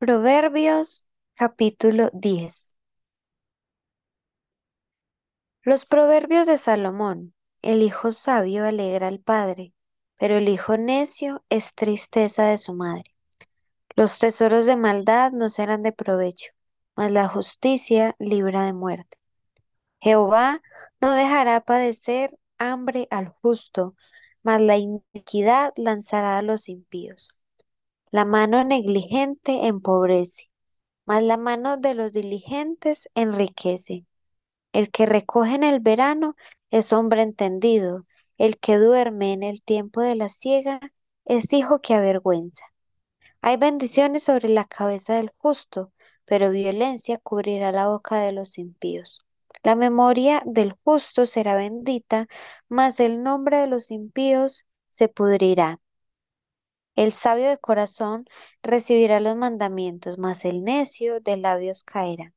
Proverbios capítulo 10. Los proverbios de Salomón. El hijo sabio alegra al padre, pero el hijo necio es tristeza de su madre. Los tesoros de maldad no serán de provecho, mas la justicia libra de muerte. Jehová no dejará padecer hambre al justo, mas la iniquidad lanzará a los impíos. La mano negligente empobrece, mas la mano de los diligentes enriquece. El que recoge en el verano es hombre entendido, el que duerme en el tiempo de la siega es hijo que avergüenza. Hay bendiciones sobre la cabeza del justo, pero violencia cubrirá la boca de los impíos. La memoria del justo será bendita, mas el nombre de los impíos se pudrirá. El sabio de corazón recibirá los mandamientos, mas el necio de labios caerá.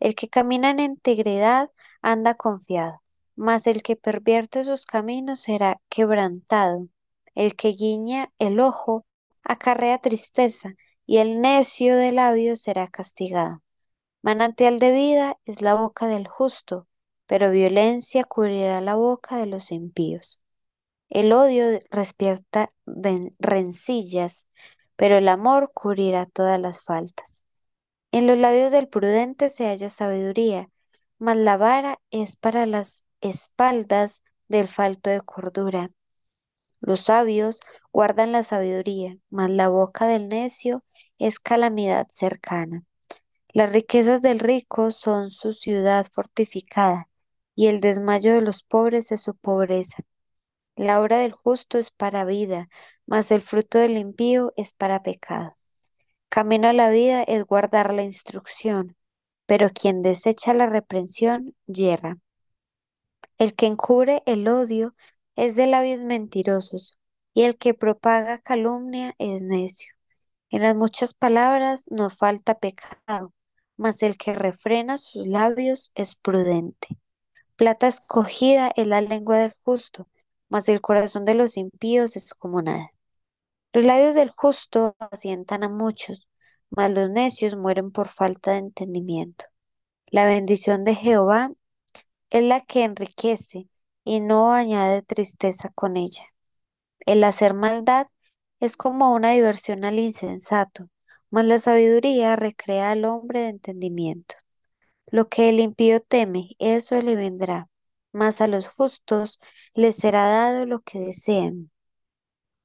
El que camina en integridad anda confiado, mas el que pervierte sus caminos será quebrantado. El que guiña el ojo acarrea tristeza, y el necio de labios será castigado. Manantial de vida es la boca del justo, pero violencia cubrirá la boca de los impíos. El odio despierta rencillas, pero el amor cubrirá todas las faltas. En los labios del prudente se halla sabiduría, mas la vara es para las espaldas del falto de cordura. Los sabios guardan la sabiduría, mas la boca del necio es calamidad cercana. Las riquezas del rico son su ciudad fortificada, y el desmayo de los pobres es su pobreza. La obra del justo es para vida, mas el fruto del impío es para pecado. Camino a la vida es guardar la instrucción, pero quien desecha la reprensión yerra. El que encubre el odio es de labios mentirosos, y el que propaga calumnia es necio. En las muchas palabras no falta pecado, mas el que refrena sus labios es prudente. Plata escogida es la lengua del justo, mas el corazón de los impíos es como nada. Los labios del justo asientan a muchos, mas los necios mueren por falta de entendimiento. La bendición de Jehová es la que enriquece y no añade tristeza con ella. El hacer maldad es como una diversión al insensato, mas la sabiduría recrea al hombre de entendimiento. Lo que el impío teme, eso le vendrá, mas a los justos les será dado lo que desean.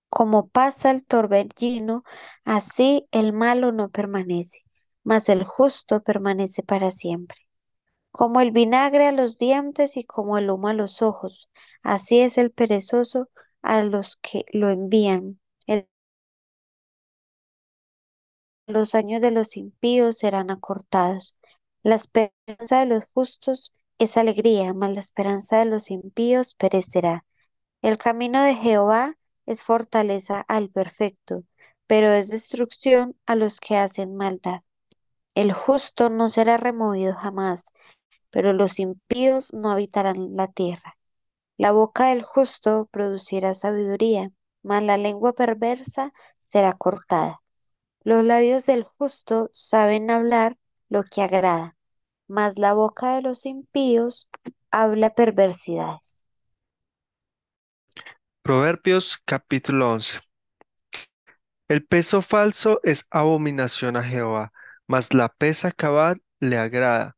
Como pasa el torbellino, así el malo no permanece, mas el justo permanece para siempre. Como el vinagre a los dientes y como el humo a los ojos, así es el perezoso a los que lo envían. los años de los impíos serán acortados. La esperanza de los justos es alegría, mas la esperanza de los impíos perecerá. El camino de Jehová es fortaleza al perfecto, pero es destrucción a los que hacen maldad. El justo no será removido jamás, pero los impíos no habitarán la tierra. La boca del justo producirá sabiduría, mas la lengua perversa será cortada. Los labios del justo saben hablar lo que agrada, mas la boca de los impíos habla perversidades. Proverbios capítulo 11. El peso falso es abominación a Jehová, mas la pesa cabal le agrada.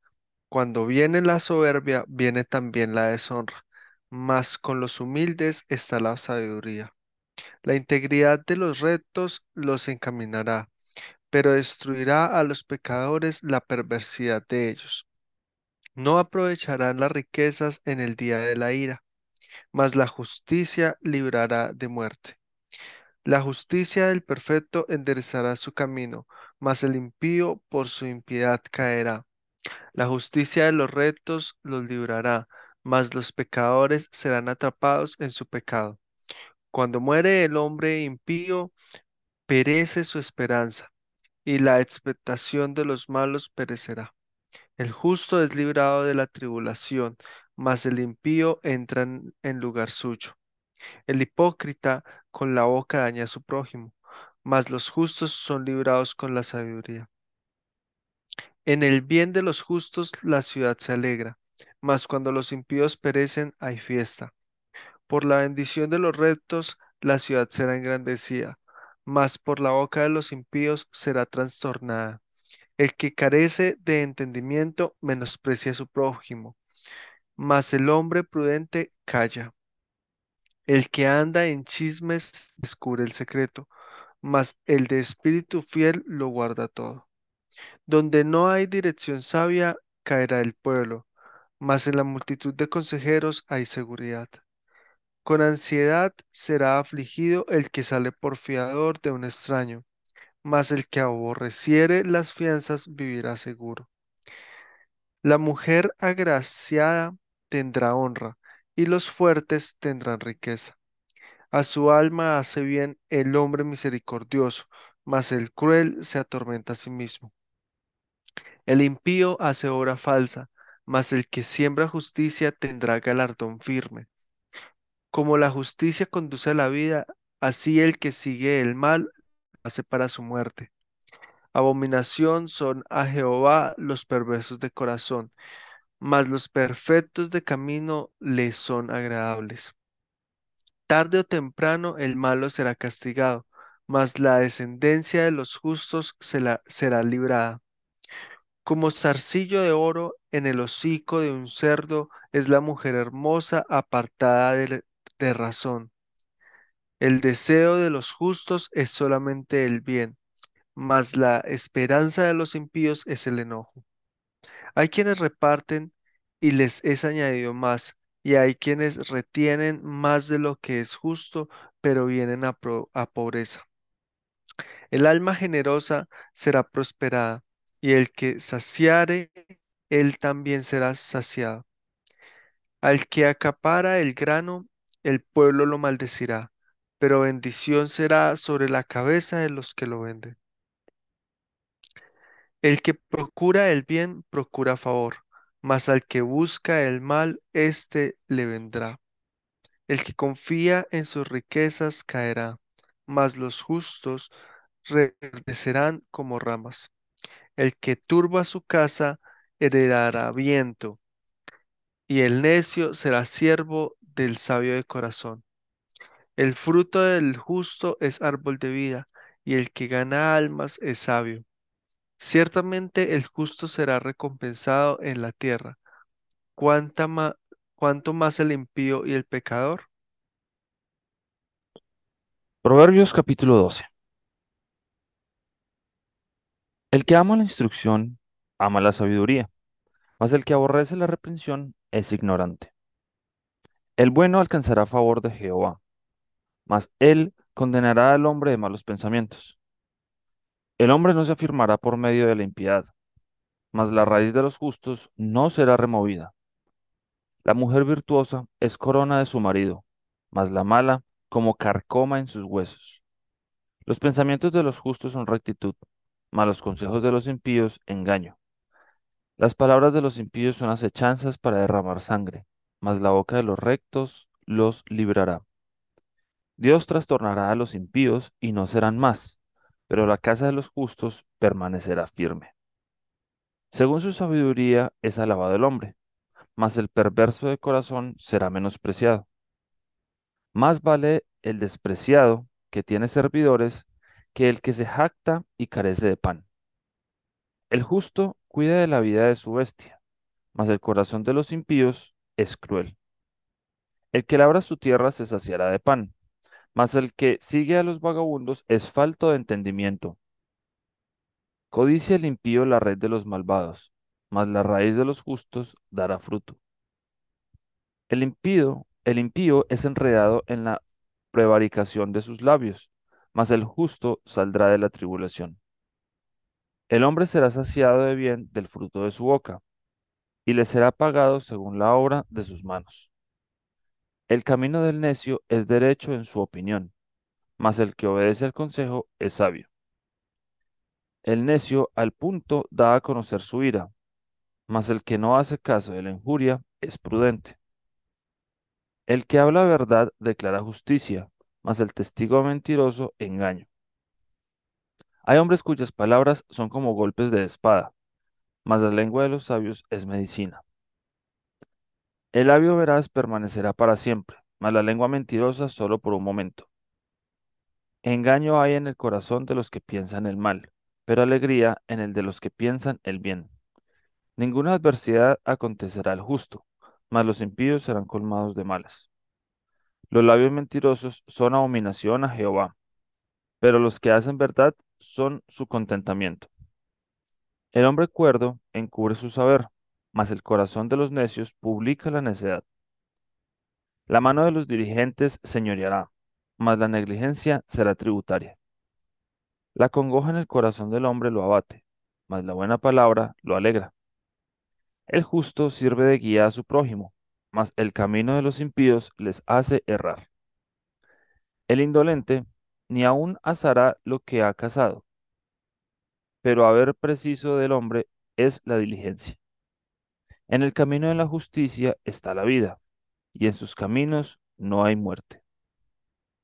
Cuando viene la soberbia, viene también la deshonra, mas con los humildes está la sabiduría. La integridad de los rectos los encaminará, pero destruirá a los pecadores la perversidad de ellos. No aprovecharán las riquezas en el día de la ira, mas la justicia librará de muerte. La justicia del perfecto enderezará su camino, mas el impío por su impiedad caerá. La justicia de los rectos los librará, mas los pecadores serán atrapados en su pecado. Cuando muere el hombre impío, perece su esperanza, y la expectación de los malos perecerá. El justo es librado de la tribulación, mas el impío entra en, lugar suyo. El hipócrita con la boca daña a su prójimo, mas los justos son librados con la sabiduría. En el bien de los justos la ciudad se alegra, mas cuando los impíos perecen hay fiesta. Por la bendición de los rectos la ciudad será engrandecida, mas por la boca de los impíos será trastornada. El que carece de entendimiento menosprecia a su prójimo, mas el hombre prudente calla. El que anda en chismes descubre el secreto, mas el de espíritu fiel lo guarda todo. Donde no hay dirección sabia, caerá el pueblo, mas en la multitud de consejeros hay seguridad. Con ansiedad será afligido el que sale por fiador de un extraño, mas el que aborreciere las fianzas vivirá seguro. La mujer agraciada tendrá honra, y los fuertes tendrán riqueza. A su alma hace bien el hombre misericordioso, mas el cruel se atormenta a sí mismo. El impío hace obra falsa, mas el que siembra justicia tendrá galardón firme. Como la justicia conduce a la vida, así el que sigue el mal hace para su muerte. Abominación son a Jehová los perversos de corazón, mas los perfectos de camino le son agradables. Tarde o temprano el malo será castigado, mas la descendencia de los justos se será librada. Como zarcillo de oro en el hocico de un cerdo es la mujer hermosa apartada de, de razón. El deseo de los justos es solamente el bien, mas la esperanza de los impíos es el enojo. Hay quienes reparten y les es añadido más, y hay quienes retienen más de lo que es justo, pero vienen a, pro- a pobreza. El alma generosa será prosperada, y el que saciare, él también será saciado. Al que acapara el grano, el pueblo lo maldecirá, pero bendición será sobre la cabeza de los que lo venden. El que procura el bien, procura favor, mas al que busca el mal, éste le vendrá. El que confía en sus riquezas caerá, mas los justos reverdecerán como ramas. El que turba su casa heredará viento, y el necio será siervo del sabio de corazón. El fruto del justo es árbol de vida, y el que gana almas es sabio. Ciertamente el justo será recompensado en la tierra. ¿Cuánta ma- ¿Cuánto más el impío y el pecador? Proverbios capítulo 12. El que ama la instrucción, ama la sabiduría, mas el que aborrece la reprensión es ignorante. El bueno alcanzará favor de Jehová, mas él condenará al hombre de malos pensamientos. El hombre no se afirmará por medio de la impiedad, mas la raíz de los justos no será removida. La mujer virtuosa es corona de su marido, mas la mala como carcoma en sus huesos. Los pensamientos de los justos son rectitud, mas los consejos de los impíos engaño. Las palabras de los impíos son acechanzas para derramar sangre, mas la boca de los rectos los librará. Dios trastornará a los impíos y no serán más, pero la casa de los justos permanecerá firme. Según su sabiduría es alabado el hombre, mas el perverso de corazón será menospreciado. Más vale el despreciado que tiene servidores que el que se jacta y carece de pan. El justo cuida de la vida de su bestia, mas el corazón de los impíos es cruel. El que labra su tierra se saciará de pan, mas el que sigue a los vagabundos es falto de entendimiento. Codicia el impío la red de los malvados, mas la raíz de los justos dará fruto. El impío, el impío es enredado en la prevaricación de sus labios, mas el justo saldrá de la tribulación. El hombre será saciado de bien del fruto de su boca, y le será pagado según la obra de sus manos. El camino del necio es derecho en su opinión, mas el que obedece al consejo es sabio. El necio al punto da a conocer su ira, mas el que no hace caso de la injuria es prudente. El que habla verdad declara justicia, mas el testigo mentiroso engaño. Hay hombres cuyas palabras son como golpes de espada, mas la lengua de los sabios es medicina. El labio veraz permanecerá para siempre, mas la lengua mentirosa solo por un momento. Engaño hay en el corazón de los que piensan el mal, pero alegría en el de los que piensan el bien. Ninguna adversidad acontecerá al justo, mas los impíos serán colmados de malas. Los labios mentirosos son abominación a Jehová, pero los que hacen verdad son su contentamiento. El hombre cuerdo encubre su saber, mas el corazón de los necios publica la necedad. La mano de los dirigentes señoreará, mas la negligencia será tributaria. La congoja en el corazón del hombre lo abate, mas la buena palabra lo alegra. El justo sirve de guía a su prójimo, mas el camino de los impíos les hace errar. El indolente ni aun asará lo que ha cazado, pero haber preciso del hombre es la diligencia. En el camino de la justicia está la vida, y en sus caminos no hay muerte.